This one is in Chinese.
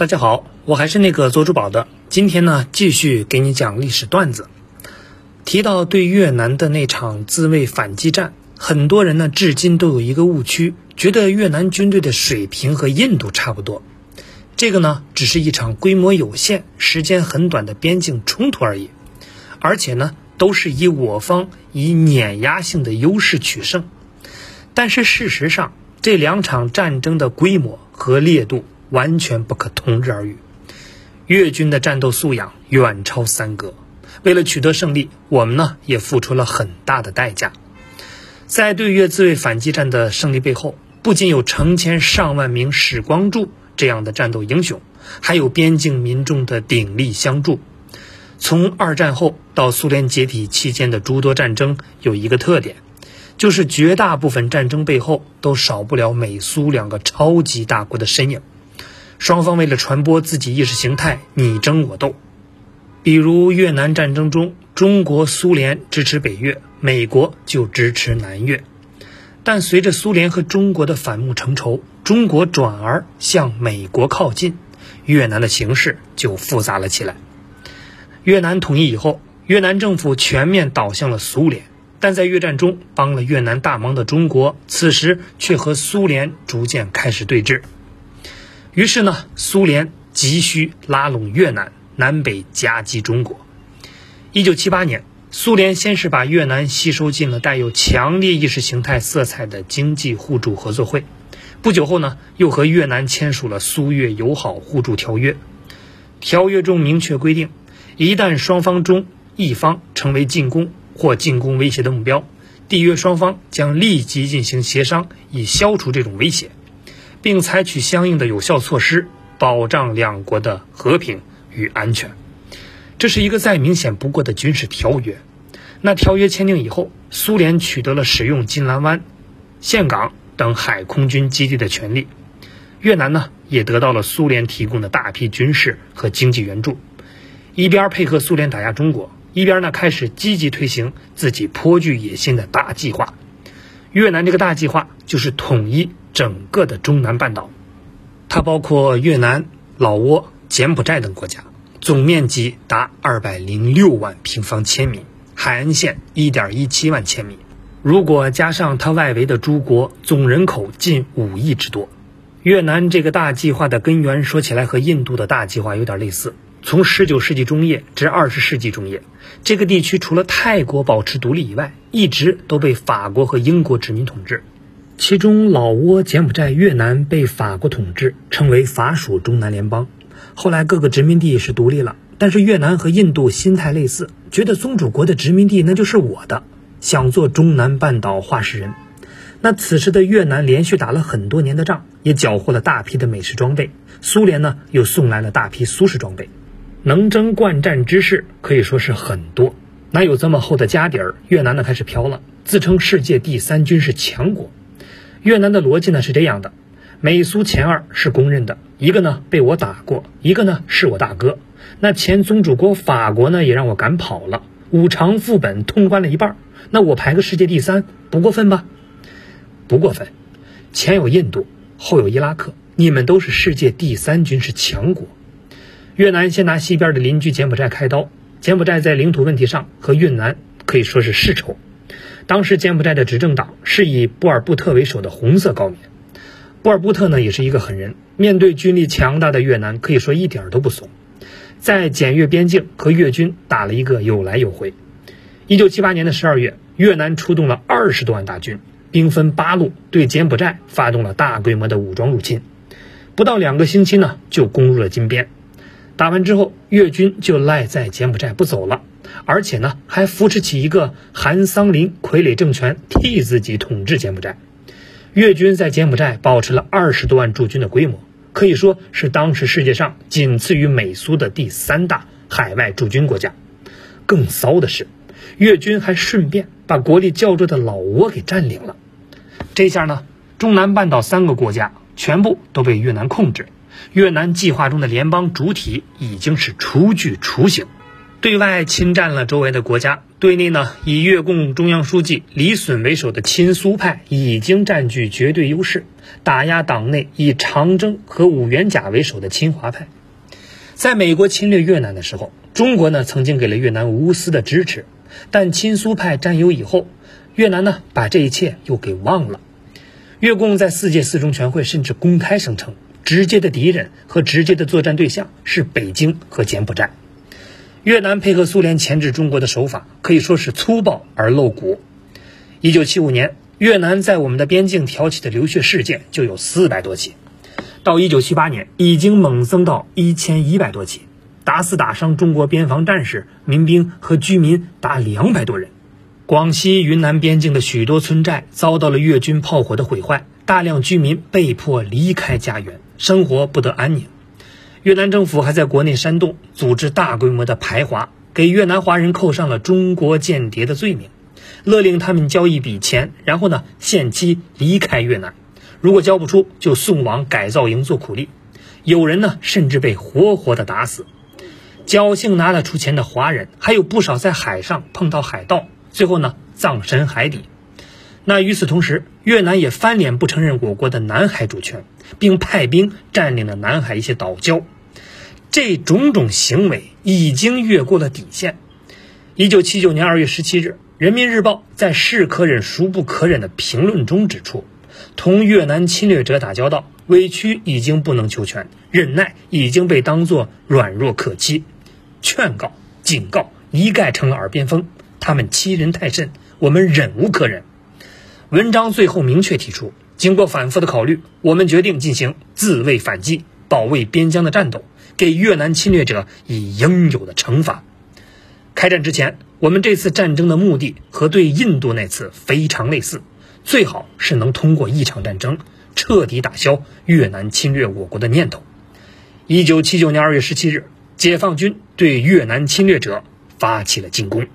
大家好，我还是那个做珠宝的。今天呢，继续给你讲历史段子。提到对越南的那场自卫反击战，很多人呢至今都有一个误区，觉得越南军队的水平和印度差不多。这个呢，只是一场规模有限、时间很短的边境冲突而已，而且呢，都是以我方以碾压性的优势取胜。但是事实上，这两场战争的规模和烈度完全不可同日而语。越军的战斗素养远超三哥，为了取得胜利，我们呢也付出了很大的代价。在对越自卫反击战的胜利背后，不仅有成千上万名史光柱这样的战斗英雄，还有边境民众的鼎力相助。从二战后到苏联解体期间的诸多战争，有一个特点。就是绝大部分战争背后都少不了美苏两个超级大国的身影，双方为了传播自己意识形态你争我斗。比如越南战争中，中国、苏联支持北越，美国就支持南越。但随着苏联和中国的反目成仇，中国转而向美国靠近，越南的形势就复杂了起来。越南统一以后，越南政府全面倒向了苏联。但在越战中帮了越南大忙的中国，此时却和苏联逐渐开始对峙。于是呢，苏联急需拉拢越南，南北夹击中国。一九七八年，苏联先是把越南吸收进了带有强烈意识形态色彩的经济互助合作会。不久后呢，又和越南签署了苏越友好互助条约。条约中明确规定，一旦双方中一方成为进攻。或进攻威胁的目标，缔约双方将立即进行协商，以消除这种威胁，并采取相应的有效措施，保障两国的和平与安全。这是一个再明显不过的军事条约。那条约签订以后，苏联取得了使用金兰湾、岘港等海空军基地的权利，越南呢也得到了苏联提供的大批军事和经济援助，一边配合苏联打压中国。一边呢开始积极推行自己颇具野心的大计划，越南这个大计划就是统一整个的中南半岛，它包括越南、老挝、柬埔寨等国家，总面积达二百零六万平方千米，海岸线一点一七万千米。如果加上它外围的诸国，总人口近五亿之多。越南这个大计划的根源说起来和印度的大计划有点类似。从十九世纪中叶至二十世纪中叶，这个地区除了泰国保持独立以外，一直都被法国和英国殖民统治。其中，老挝、柬埔寨、越南被法国统治，称为法属中南联邦。后来各个殖民地是独立了，但是越南和印度心态类似，觉得宗主国的殖民地那就是我的，想做中南半岛话事人。那此时的越南连续打了很多年的仗，也缴获了大批的美式装备。苏联呢，又送来了大批苏式装备。能征惯战之士可以说是很多，哪有这么厚的家底儿？越南呢开始飘了，自称世界第三军事强国。越南的逻辑呢是这样的：美苏前二是公认的，一个呢被我打过，一个呢是我大哥。那前宗主国法国呢也让我赶跑了，五常副本通关了一半，那我排个世界第三不过分吧？不过分。前有印度，后有伊拉克，你们都是世界第三军事强国。越南先拿西边的邻居柬埔寨开刀。柬埔寨在领土问题上和越南可以说是世仇。当时柬埔寨的执政党是以布尔布特为首的红色高棉。布尔布特呢也是一个狠人，面对军力强大的越南，可以说一点都不怂，在检越边境和越军打了一个有来有回。一九七八年的十二月，越南出动了二十多万大军，兵分八路对柬埔寨发动了大规模的武装入侵。不到两个星期呢，就攻入了金边。打完之后，越军就赖在柬埔寨不走了，而且呢，还扶持起一个韩桑林傀儡政权，替自己统治柬埔寨。越军在柬埔寨保持了二十多万驻军的规模，可以说是当时世界上仅次于美苏的第三大海外驻军国家。更骚的是，越军还顺便把国力较弱的老挝给占领了。这下呢，中南半岛三个国家全部都被越南控制。越南计划中的联邦主体已经是初具雏形。对外侵占了周围的国家，对内呢，以越共中央书记李隼为首的亲苏派已经占据绝对优势，打压党内以长征和五元甲为首的亲华派。在美国侵略越南的时候，中国呢曾经给了越南无私的支持，但亲苏派占优以后，越南呢把这一切又给忘了。越共在四届四中全会甚至公开声称，直接的敌人和直接的作战对象是北京和柬埔寨。越南配合苏联钳制中国的手法可以说是粗暴而露骨。一九七五年，越南在我们的边境挑起的流血事件就有四百多起，到一九七八年已经猛增到一千一百多起，打死打伤中国边防战士、民兵和居民达两百多人。广西、云南边境的许多村寨遭到了越军炮火的毁坏，大量居民被迫离开家园，生活不得安宁。越南政府还在国内煽动，组织大规模的排华，给越南华人扣上了中国间谍的罪名，勒令他们交一笔钱，然后呢限期离开越南，如果交不出，就送往改造营做苦力。有人呢甚至被活活的打死。侥幸拿得出钱的华人，还有不少在海上碰到海盗。最后呢，葬身海底。那与此同时，越南也翻脸不承认我国的南海主权，并派兵占领了南海一些岛礁。这种种行为已经越过了底线。一九七九年二月十七日，《人民日报》在“是可忍孰不可忍”的评论中指出，同越南侵略者打交道，委屈已经不能求全，忍耐已经被当作软弱可欺，劝告、警告一概成了耳边风。他们欺人太甚，我们忍无可忍。文章最后明确提出，经过反复的考虑，我们决定进行自卫反击、保卫边疆的战斗，给越南侵略者以应有的惩罚。开战之前，我们这次战争的目的和对印度那次非常类似，最好是能通过一场战争彻底打消越南侵略我国的念头。一九七九年二月十七日，解放军对越南侵略者发起了进攻。